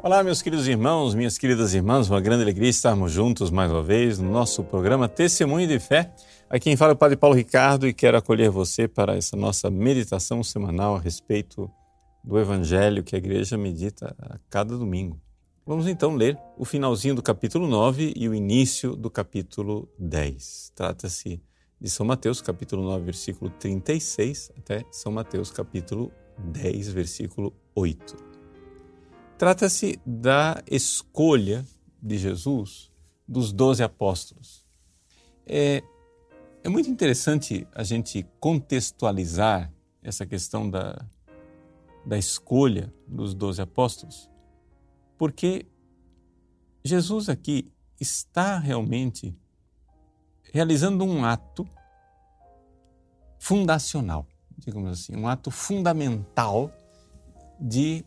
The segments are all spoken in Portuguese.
Olá, meus queridos irmãos, minhas queridas irmãs, uma grande alegria estarmos juntos mais uma vez no nosso programa Testemunho de Fé. Aqui quem fala é o Padre Paulo Ricardo e quero acolher você para essa nossa meditação semanal a respeito do Evangelho que a igreja medita a cada domingo. Vamos então ler o finalzinho do capítulo 9 e o início do capítulo 10. Trata-se de São Mateus, capítulo 9, versículo 36, até São Mateus, capítulo 10, versículo 8. Trata-se da escolha de Jesus dos doze apóstolos. É, é muito interessante a gente contextualizar essa questão da, da escolha dos doze apóstolos, porque Jesus aqui está realmente realizando um ato fundacional, digamos assim, um ato fundamental de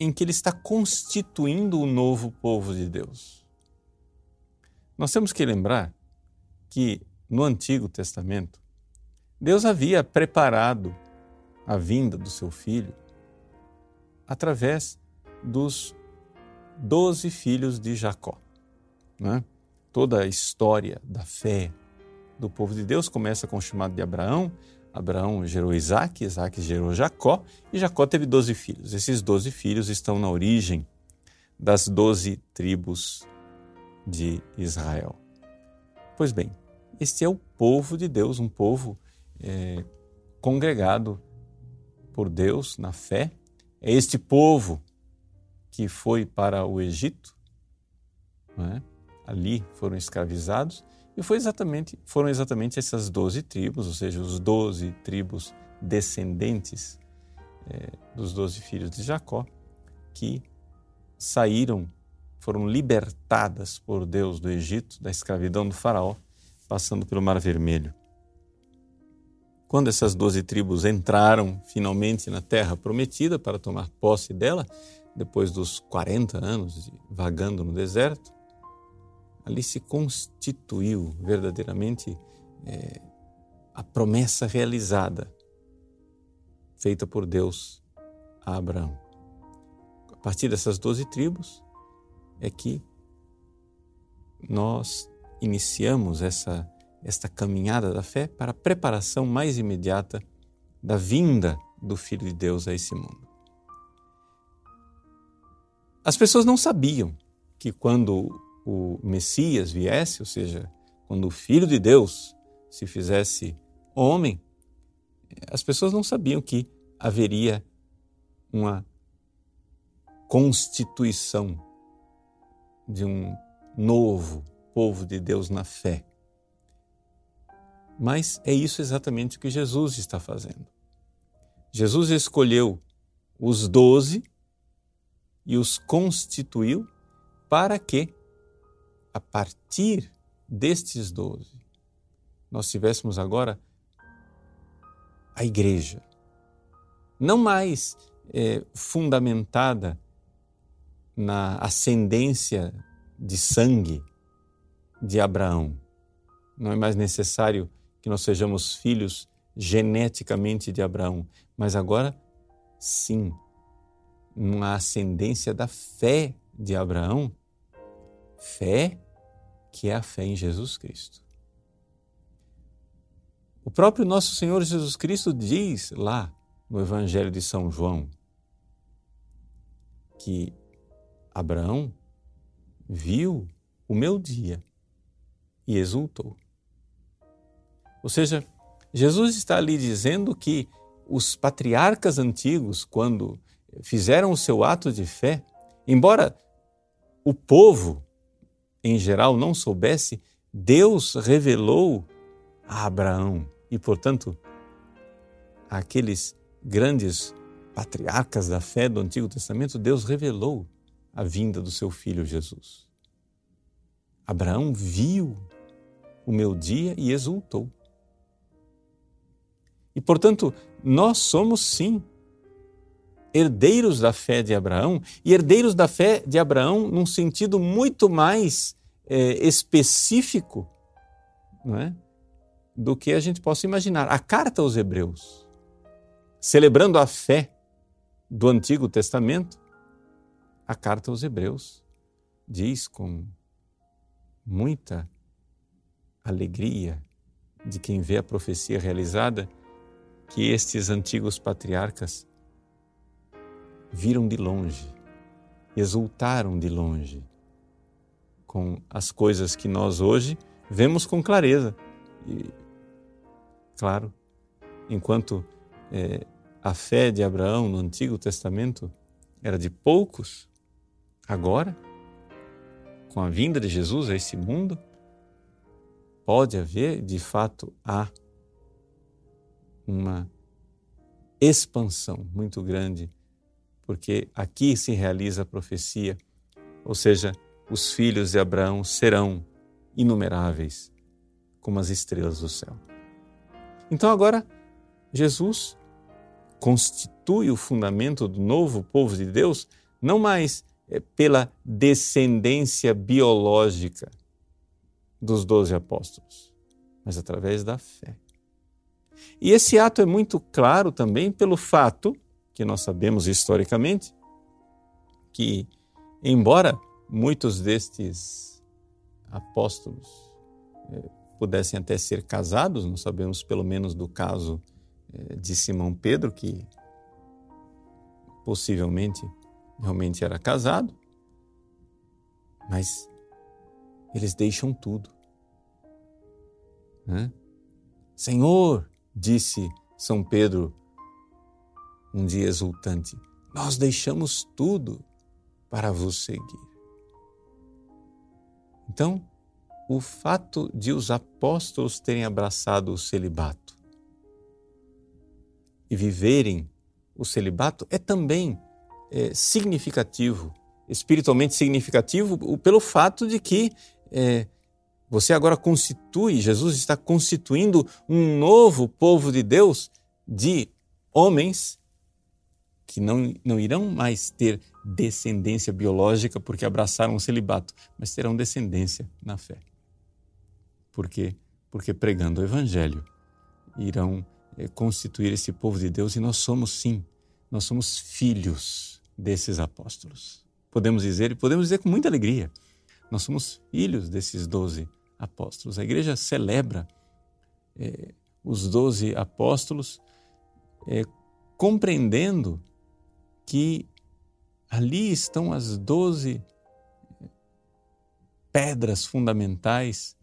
em que ele está constituindo o novo povo de Deus. Nós temos que lembrar que no Antigo Testamento, Deus havia preparado a vinda do seu filho através dos doze filhos de Jacó. Né? Toda a história da fé do povo de Deus começa com o chamado de Abraão, Abraão gerou Isaac, Isaac gerou Jacó, e Jacó teve doze filhos. Esses doze filhos estão na origem das doze tribos de Israel. Pois bem, este é o povo de Deus, um povo é, congregado por Deus na fé. É este povo que foi para o Egito, é? ali foram escravizados, e foi exatamente, foram exatamente essas doze tribos, ou seja, os doze tribos descendentes é, dos doze filhos de Jacó, que saíram, foram libertadas por Deus do Egito, da escravidão do Faraó, passando pelo Mar Vermelho. Quando essas doze tribos entraram finalmente na terra prometida para tomar posse dela, depois dos 40 anos de vagando no deserto, ali se constituiu verdadeiramente é, a promessa realizada, feita por Deus a Abraão. A partir dessas doze tribos é que nós iniciamos essa, esta caminhada da fé para a preparação mais imediata da vinda do Filho de Deus a esse mundo. As pessoas não sabiam que quando o Messias viesse, ou seja, quando o Filho de Deus se fizesse homem, as pessoas não sabiam que haveria uma constituição de um novo povo de Deus na fé. Mas é isso exatamente o que Jesus está fazendo. Jesus escolheu os doze e os constituiu para que a partir destes doze, nós tivéssemos agora a igreja, não mais é, fundamentada na ascendência de sangue de Abraão. Não é mais necessário que nós sejamos filhos geneticamente de Abraão, mas agora sim, numa ascendência da fé de Abraão, Fé, que é a fé em Jesus Cristo. O próprio nosso Senhor Jesus Cristo diz lá no Evangelho de São João que Abraão viu o meu dia e exultou. Ou seja, Jesus está ali dizendo que os patriarcas antigos, quando fizeram o seu ato de fé, embora o povo em geral não soubesse, Deus revelou a Abraão e, portanto, aqueles grandes patriarcas da fé do Antigo Testamento, Deus revelou a vinda do seu filho Jesus. Abraão viu o meu dia e exultou. E, portanto, nós somos sim herdeiros da fé de Abraão e herdeiros da fé de Abraão num sentido muito mais é, específico não é? do que a gente possa imaginar. A carta aos Hebreus, celebrando a fé do Antigo Testamento, a carta aos Hebreus diz com muita alegria de quem vê a profecia realizada que estes antigos patriarcas viram de longe, exultaram de longe com as coisas que nós hoje vemos com clareza. E, claro, enquanto é, a fé de Abraão no Antigo Testamento era de poucos, agora, com a vinda de Jesus a esse mundo, pode haver, de fato, há uma expansão muito grande, porque aqui se realiza a profecia, ou seja, os filhos de Abraão serão inumeráveis como as estrelas do céu. Então agora Jesus constitui o fundamento do novo povo de Deus, não mais eh, pela descendência biológica, dos doze apóstolos, mas através da fé. E esse ato é muito claro também pelo fato, que nós sabemos historicamente, que, embora muitos destes apóstolos eh, pudessem até ser casados, nós sabemos pelo menos do caso eh, de Simão Pedro, que possivelmente realmente era casado, mas eles deixam tudo. Né? Senhor, disse São Pedro um dia exultante, nós deixamos tudo para vos seguir. Então, o fato de os apóstolos terem abraçado o celibato e viverem o celibato é também é, significativo, espiritualmente significativo, pelo fato de que é, você agora constitui, Jesus está constituindo um novo povo de Deus de homens que não, não irão mais ter descendência biológica porque abraçaram o celibato, mas terão descendência na fé. Por quê? Porque pregando o Evangelho irão é, constituir esse povo de Deus e nós somos sim, nós somos filhos desses apóstolos. Podemos dizer, e podemos dizer com muita alegria, nós somos filhos desses doze apóstolos. A igreja celebra é, os doze apóstolos, é, compreendendo que ali estão as doze pedras fundamentais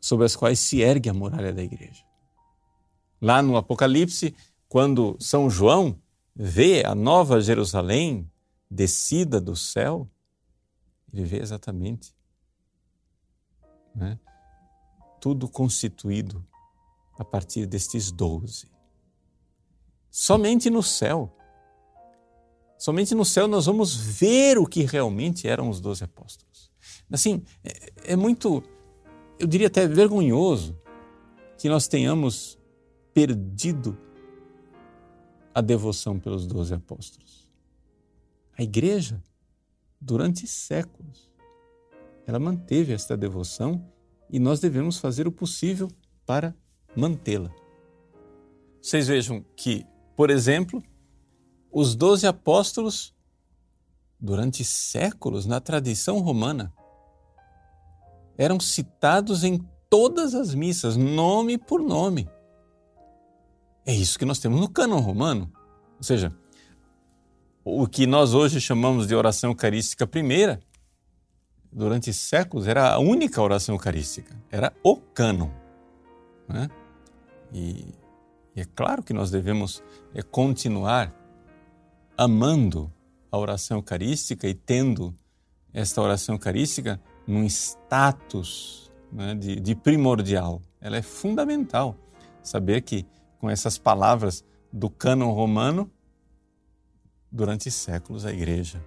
sobre as quais se ergue a muralha da igreja. Lá no Apocalipse, quando São João vê a nova Jerusalém descida do céu, ele vê exatamente né? tudo constituído a partir destes doze. Somente no céu, somente no céu nós vamos ver o que realmente eram os doze apóstolos. Assim, é, é muito, eu diria até vergonhoso que nós tenhamos perdido a devoção pelos doze apóstolos. A igreja, durante séculos, ela manteve esta devoção e nós devemos fazer o possível para mantê-la. Vocês vejam que, por exemplo, os doze apóstolos, durante séculos, na tradição romana, eram citados em todas as missas, nome por nome. É isso que nós temos no cânon romano. Ou seja, o que nós hoje chamamos de oração eucarística primeira durante séculos, era a única oração eucarística, era o cânon. Né? E, e, é claro que nós devemos é, continuar amando a oração eucarística e tendo esta oração eucarística num status né, de, de primordial. Ela é fundamental saber que com essas palavras do cânon romano, durante séculos a igreja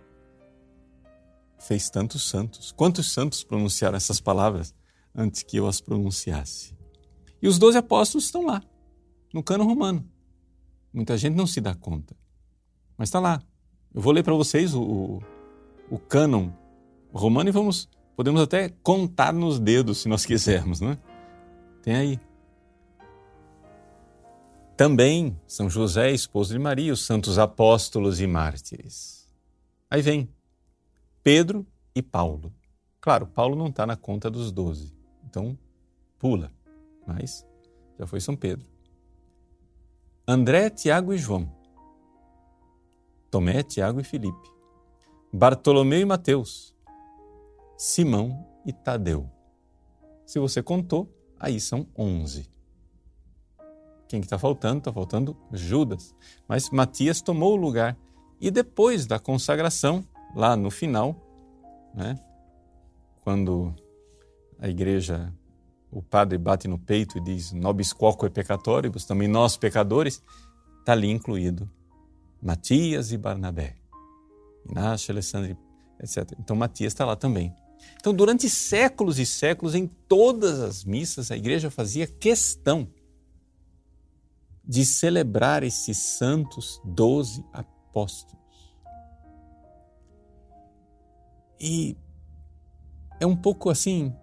fez tantos santos. Quantos santos pronunciaram essas palavras antes que eu as pronunciasse? E os doze apóstolos estão lá, no cano romano. Muita gente não se dá conta, mas está lá. Eu vou ler para vocês o, o, o cânon romano e vamos, podemos até contar nos dedos se nós quisermos, né? Tem aí. Também São José, esposo de Maria, os santos apóstolos e mártires. Aí vem Pedro e Paulo. Claro, Paulo não está na conta dos doze, então pula, mas já foi São Pedro. André, Tiago e João. Tomé, Tiago e Filipe. Bartolomeu e Mateus. Simão e Tadeu. Se você contou, aí são onze. Quem que está faltando? Está faltando Judas. Mas Matias tomou o lugar. E depois da consagração, lá no final, né, quando a igreja, o padre bate no peito e diz nobis quoque peccatoribus, também nós pecadores, está ali incluído Matias e Barnabé, Inácio, Alessandro, etc. Então Matias está lá também. Então, durante séculos e séculos, em todas as missas, a igreja fazia questão de celebrar esses santos doze apóstolos. E é um pouco assim,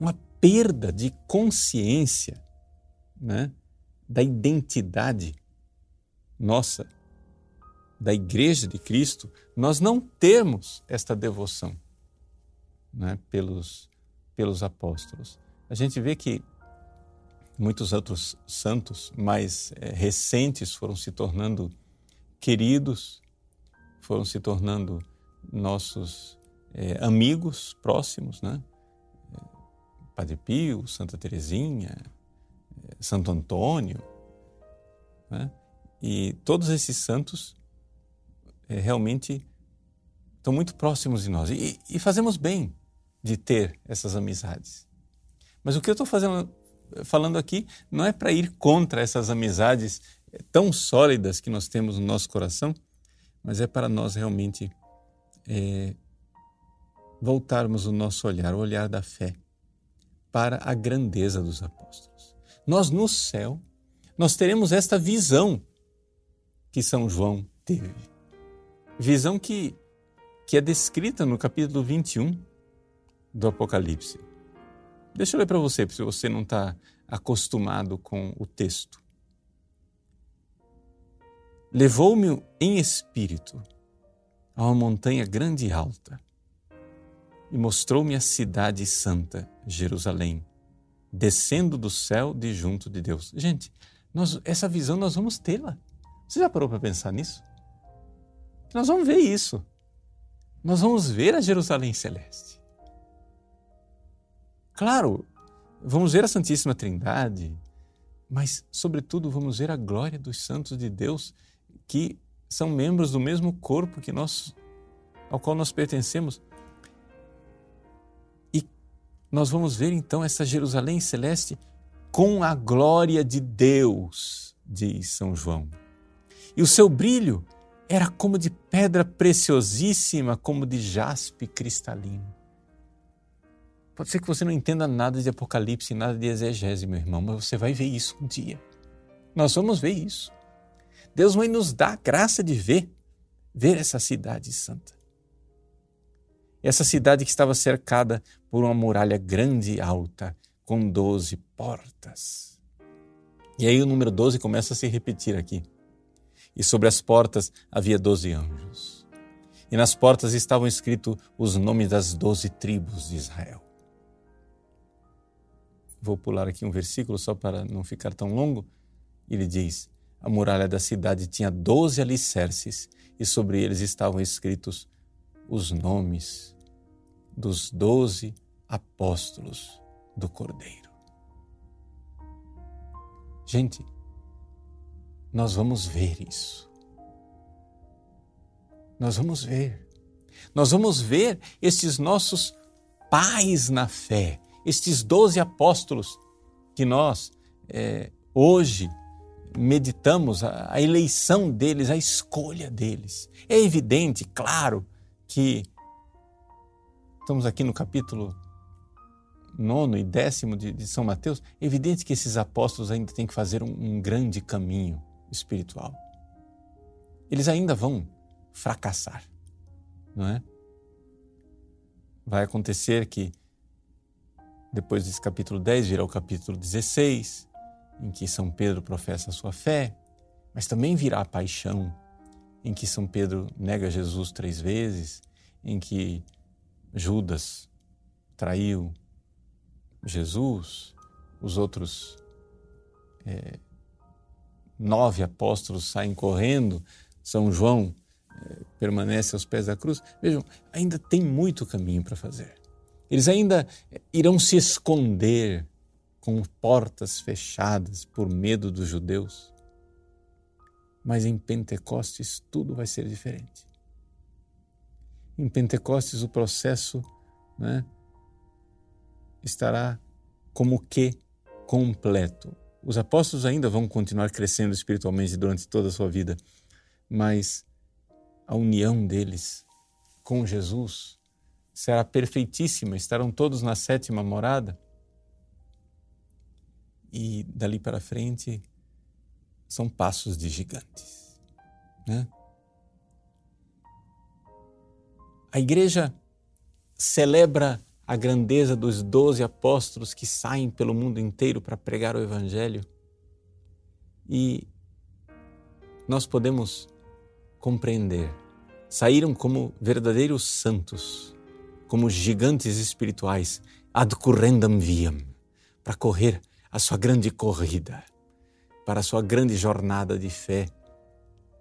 uma perda de consciência né, da identidade nossa, da Igreja de Cristo, nós não termos esta devoção né, pelos, pelos apóstolos. A gente vê que muitos outros santos mais é, recentes foram se tornando queridos, foram se tornando nossos é, amigos próximos, né? Padre Pio, Santa Teresinha, Santo Antônio, né? e todos esses santos é, realmente estão muito próximos de nós e, e fazemos bem de ter essas amizades. Mas o que eu estou falando aqui não é para ir contra essas amizades tão sólidas que nós temos no nosso coração, mas é para nós realmente é, voltarmos o nosso olhar, o olhar da fé, para a grandeza dos apóstolos. Nós no céu, nós teremos esta visão que São João teve. Visão que, que é descrita no capítulo 21 do Apocalipse. Deixa eu ler para você, se você não está acostumado com o texto. Levou-me em espírito a uma montanha grande e alta e mostrou-me a cidade santa, Jerusalém, descendo do céu de junto de Deus. Gente, nós, essa visão nós vamos tê-la. Você já parou para pensar nisso? Nós vamos ver isso. Nós vamos ver a Jerusalém celeste. Claro, vamos ver a Santíssima Trindade, mas, sobretudo, vamos ver a glória dos santos de Deus que são membros do mesmo corpo que nós, ao qual nós pertencemos. E nós vamos ver então essa Jerusalém celeste com a glória de Deus, diz São João. E o seu brilho era como de pedra preciosíssima, como de jaspe cristalino. Pode ser que você não entenda nada de Apocalipse, nada de exegese, meu irmão, mas você vai ver isso um dia. Nós vamos ver isso. Deus vai nos dar a graça de ver, ver essa cidade santa. Essa cidade que estava cercada por uma muralha grande e alta, com doze portas. E aí o número 12 começa a se repetir aqui. E sobre as portas havia doze anjos. E nas portas estavam escritos os nomes das doze tribos de Israel. Vou pular aqui um versículo só para não ficar tão longo. Ele diz: A muralha da cidade tinha doze alicerces e sobre eles estavam escritos os nomes dos doze apóstolos do Cordeiro. Gente, nós vamos ver isso. Nós vamos ver. Nós vamos ver esses nossos pais na fé, estes doze apóstolos que nós é, hoje meditamos, a, a eleição deles, a escolha deles. É evidente, claro, que estamos aqui no capítulo nono e décimo de, de, São Mateus, é evidente que esses apóstolos ainda têm que fazer um, um grande caminho espiritual. Eles ainda vão fracassar, não é? Vai acontecer que depois desse capítulo 10 virá o capítulo 16, em que São Pedro professa a sua fé, mas também virá a paixão, em que São Pedro nega Jesus três vezes, em que Judas traiu Jesus, os outros é, nove apóstolos saem correndo, São João é, permanece aos pés da cruz. Vejam, ainda tem muito caminho para fazer. Eles ainda irão se esconder com portas fechadas por medo dos judeus. Mas em Pentecostes tudo vai ser diferente. Em Pentecostes o processo né, estará como que completo. Os apóstolos ainda vão continuar crescendo espiritualmente durante toda a sua vida, mas a união deles com Jesus será perfeitíssima, estarão todos na sétima morada. E dali para frente são passos de gigantes. Né? A igreja celebra a grandeza dos doze apóstolos que saem pelo mundo inteiro para pregar o Evangelho. E nós podemos compreender. Saíram como verdadeiros santos, como gigantes espirituais, ad currendam viam, para correr a sua grande corrida, para a sua grande jornada de fé,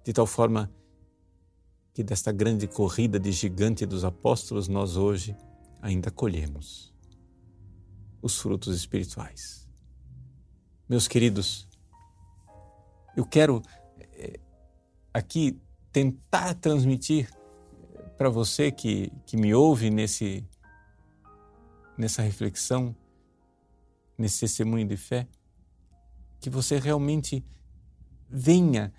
de tal forma que desta grande corrida de gigante dos apóstolos nós hoje ainda colhemos os frutos espirituais. Meus queridos, eu quero eh, aqui tentar transmitir eh, para você que, que me ouve nesse, nessa reflexão, nesse testemunho de fé, que você realmente venha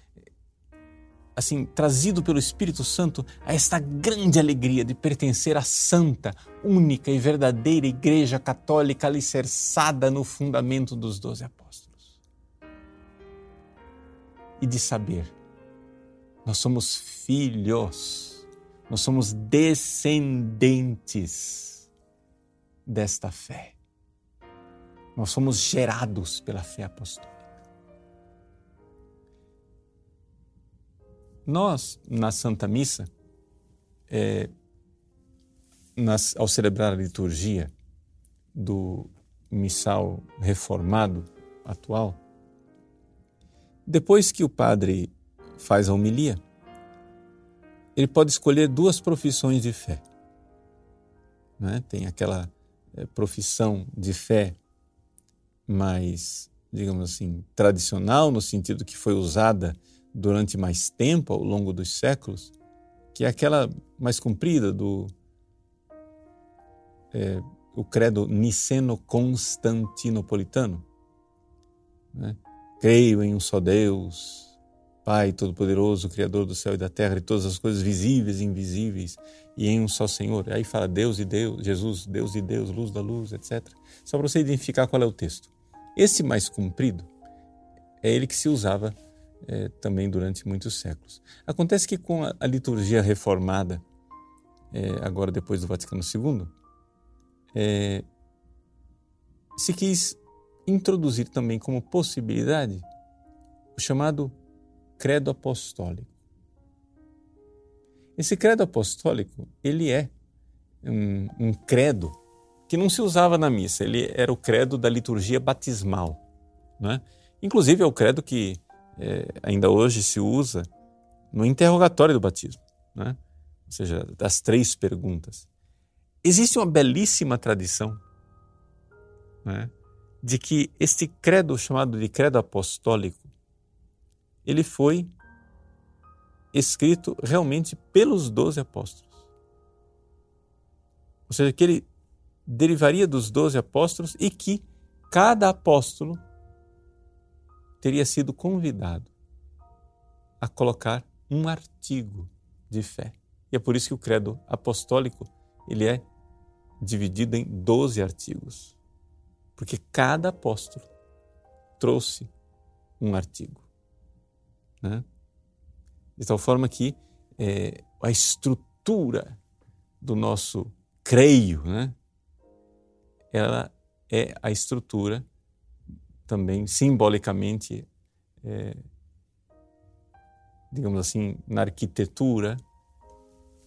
assim, trazido pelo Espírito Santo a esta grande alegria de pertencer à santa, única e verdadeira Igreja Católica alicerçada no fundamento dos doze apóstolos. E de saber, nós somos filhos, nós somos descendentes desta fé. Nós somos gerados pela fé apostólica. Nós, na Santa Missa, é, nas, ao celebrar a liturgia do missal reformado atual, depois que o padre faz a homilia, ele pode escolher duas profissões de fé. Né? Tem aquela é, profissão de fé mais, digamos assim, tradicional, no sentido que foi usada durante mais tempo, ao longo dos séculos, que é aquela mais comprida do é, o credo niceno-constantinopolitano. Né? Creio em um só Deus, Pai Todo-Poderoso, Criador do céu e da terra e todas as coisas visíveis e invisíveis, e em um só Senhor. Aí fala Deus e Deus, Jesus, Deus e Deus, luz da luz, etc. Só para você identificar qual é o texto. Esse mais comprido é ele que se usava é, também durante muitos séculos. Acontece que com a, a liturgia reformada, é, agora depois do Vaticano II, é, se quis introduzir também como possibilidade o chamado credo apostólico. Esse credo apostólico, ele é um, um credo que não se usava na missa, ele era o credo da liturgia batismal. Né? Inclusive é o credo que é, ainda hoje se usa no interrogatório do batismo, né? ou seja, das três perguntas. Existe uma belíssima tradição né, de que este credo chamado de credo apostólico, ele foi escrito realmente pelos doze apóstolos. Ou seja, que ele derivaria dos doze apóstolos e que cada apóstolo teria sido convidado a colocar um artigo de fé. E é por isso que o credo apostólico ele é dividido em 12 artigos. Porque cada apóstolo trouxe um artigo. Né? De tal forma que é, a estrutura do nosso creio, né? ela é a estrutura também simbolicamente, é, digamos assim, na arquitetura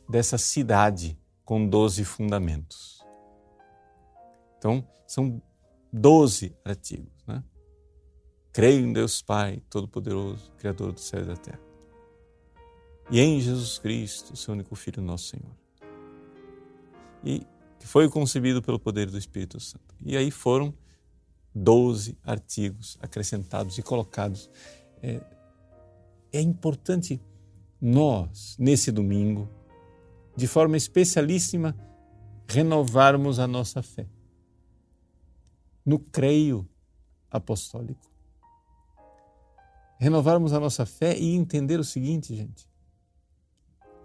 dessa cidade com doze fundamentos. Então, são doze artigos. Né? Creio em Deus Pai, Todo-Poderoso, Criador do céu e da terra. E em Jesus Cristo, seu único Filho, nosso Senhor. E que foi concebido pelo poder do Espírito Santo. E aí foram doze artigos acrescentados e colocados. É, é importante nós, nesse domingo, de forma especialíssima, renovarmos a nossa fé no creio apostólico. Renovarmos a nossa fé e entender o seguinte, gente: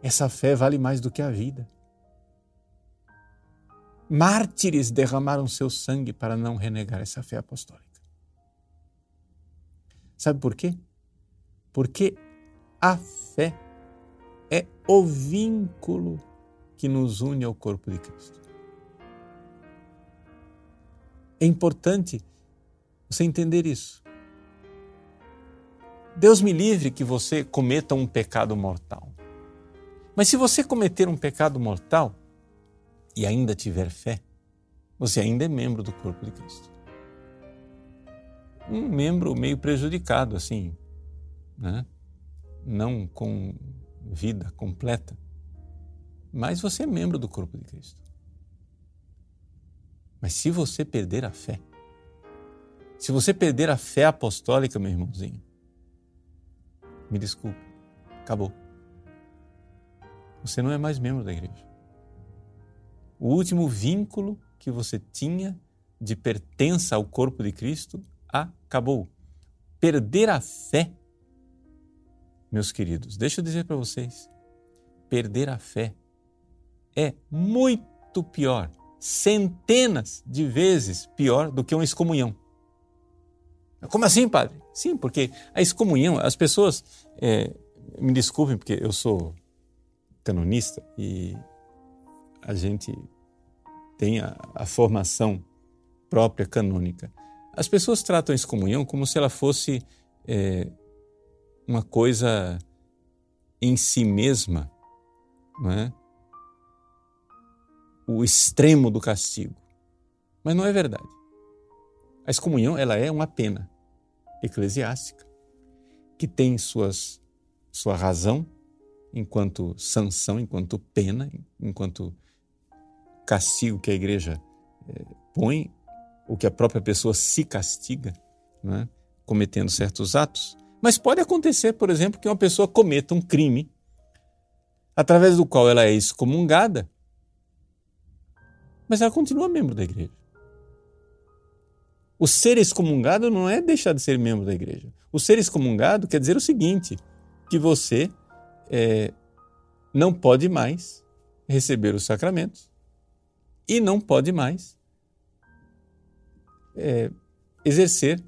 essa fé vale mais do que a vida. Mártires derramaram seu sangue para não renegar essa fé apostólica. Sabe por quê? Porque a fé é o vínculo que nos une ao corpo de Cristo. É importante você entender isso. Deus me livre que você cometa um pecado mortal. Mas se você cometer um pecado mortal e ainda tiver fé, você ainda é membro do corpo de Cristo. Um membro meio prejudicado, assim, né? não com vida completa, mas você é membro do corpo de Cristo. Mas se você perder a fé, se você perder a fé apostólica, meu irmãozinho, me desculpe, acabou. Você não é mais membro da igreja. O último vínculo que você tinha de pertença ao corpo de Cristo acabou. Perder a fé, meus queridos, deixa eu dizer para vocês, perder a fé é muito pior centenas de vezes pior do que uma excomunhão. Como assim, padre? Sim, porque a excomunhão, as pessoas, é, me desculpem porque eu sou canonista e a gente tem a, a formação própria canônica. As pessoas tratam a excomunhão como se ela fosse é, uma coisa em si mesma, não é? o extremo do castigo. Mas não é verdade. A excomunhão ela é uma pena eclesiástica que tem suas, sua razão enquanto sanção, enquanto pena, enquanto castigo que a igreja é, põe, ou que a própria pessoa se castiga, né, cometendo certos atos. Mas pode acontecer, por exemplo, que uma pessoa cometa um crime através do qual ela é excomungada mas ela continua membro da igreja. O ser excomungado não é deixar de ser membro da igreja. O ser excomungado quer dizer o seguinte: que você é, não pode mais receber os sacramentos e não pode mais é, exercer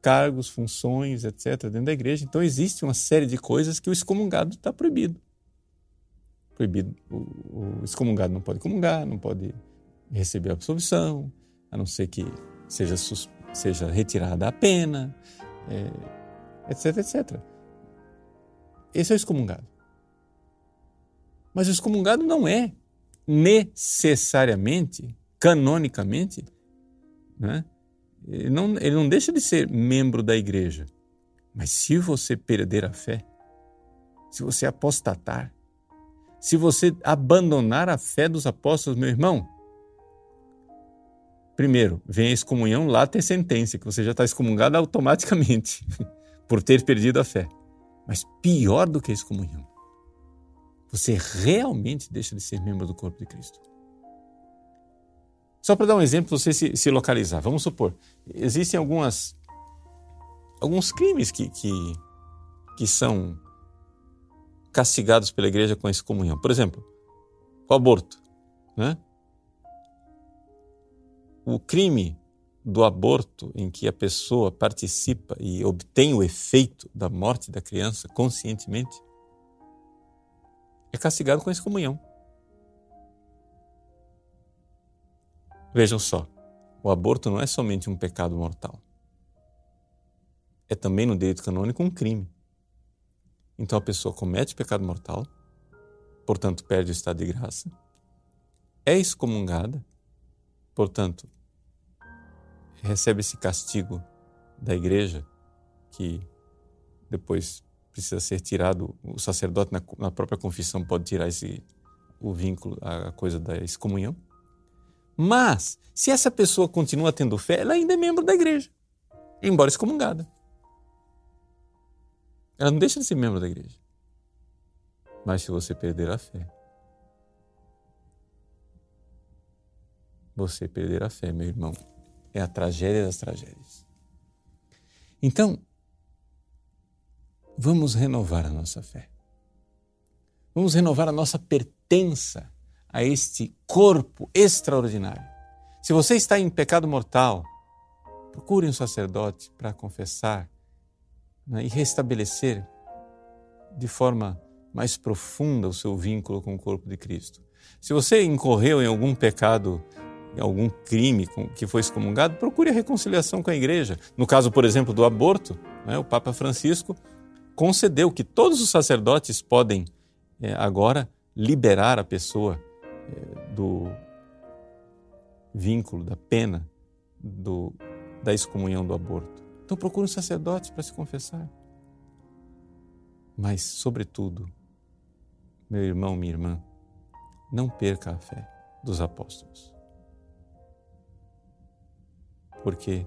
cargos, funções, etc., dentro da igreja. Então, existe uma série de coisas que o excomungado está proibido. Proibido. O, o excomungado não pode comungar, não pode receber absolvição, a não ser que seja, seja retirada a pena, é, etc, etc. Esse é o excomungado. Mas o excomungado não é necessariamente, canonicamente, né? ele, não, ele não deixa de ser membro da igreja. Mas se você perder a fé, se você apostatar, se você abandonar a fé dos apóstolos, meu irmão, Primeiro, vem a excomunhão, lá tem sentença, que você já está excomungado automaticamente por ter perdido a fé. Mas pior do que a excomunhão, você realmente deixa de ser membro do corpo de Cristo. Só para dar um exemplo, você se, se, localizar. Vamos supor, existem algumas alguns crimes que, que, que são castigados pela igreja com a excomunhão. Por exemplo, o aborto. Né? o crime do aborto, em que a pessoa participa e obtém o efeito da morte da criança conscientemente, é castigado com a excomunhão. Vejam só, o aborto não é somente um pecado mortal. É também no direito canônico um crime. Então a pessoa comete pecado mortal, portanto perde o estado de graça, é excomungada, portanto, recebe esse castigo da igreja, que depois precisa ser tirado, o sacerdote na, na própria confissão pode tirar esse, o vínculo, a coisa da excomunhão. Mas, se essa pessoa continua tendo fé, ela ainda é membro da igreja, embora excomungada. Ela não deixa de ser membro da igreja. Mas se você perder a fé, você perder a fé, meu irmão, é a tragédia das tragédias. Então, vamos renovar a nossa fé. Vamos renovar a nossa pertença a este corpo extraordinário. Se você está em pecado mortal, procure um sacerdote para confessar né, e restabelecer de forma mais profunda o seu vínculo com o corpo de Cristo. Se você incorreu em algum pecado, em algum crime que foi excomungado, procure a reconciliação com a igreja. No caso, por exemplo, do aborto, né, o Papa Francisco concedeu que todos os sacerdotes podem é, agora liberar a pessoa é, do vínculo, da pena, do, da excomunhão do aborto. Então procure um sacerdote para se confessar. Mas, sobretudo, meu irmão, minha irmã, não perca a fé dos apóstolos. Porque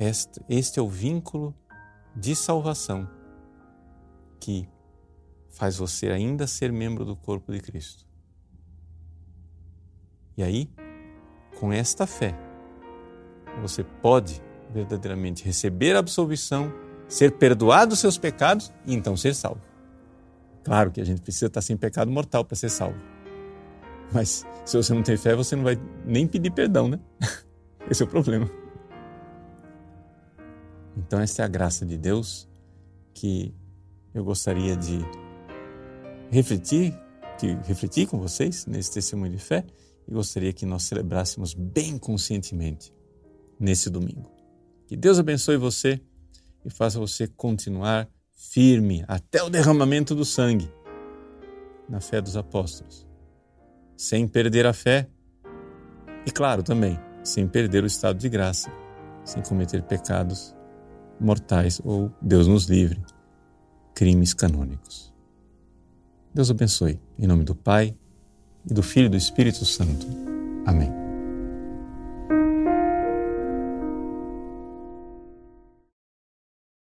este, este é o vínculo de salvação que faz você ainda ser membro do corpo de Cristo. E aí, com esta fé, você pode verdadeiramente receber a absolvição, ser perdoado dos seus pecados e então ser salvo. Claro que a gente precisa estar sem pecado mortal para ser salvo. Mas se você não tem fé, você não vai nem pedir perdão, né? Esse é o problema. Então, esta é a graça de Deus que eu gostaria de refletir, de refletir com vocês nesse testemunho de fé e gostaria que nós celebrássemos bem conscientemente nesse domingo. Que Deus abençoe você e faça você continuar firme até o derramamento do sangue na fé dos apóstolos, sem perder a fé e, claro, também sem perder o estado de graça, sem cometer pecados mortais ou, Deus nos livre, crimes canônicos. Deus abençoe. Em nome do Pai, e do Filho e do Espírito Santo. Amém.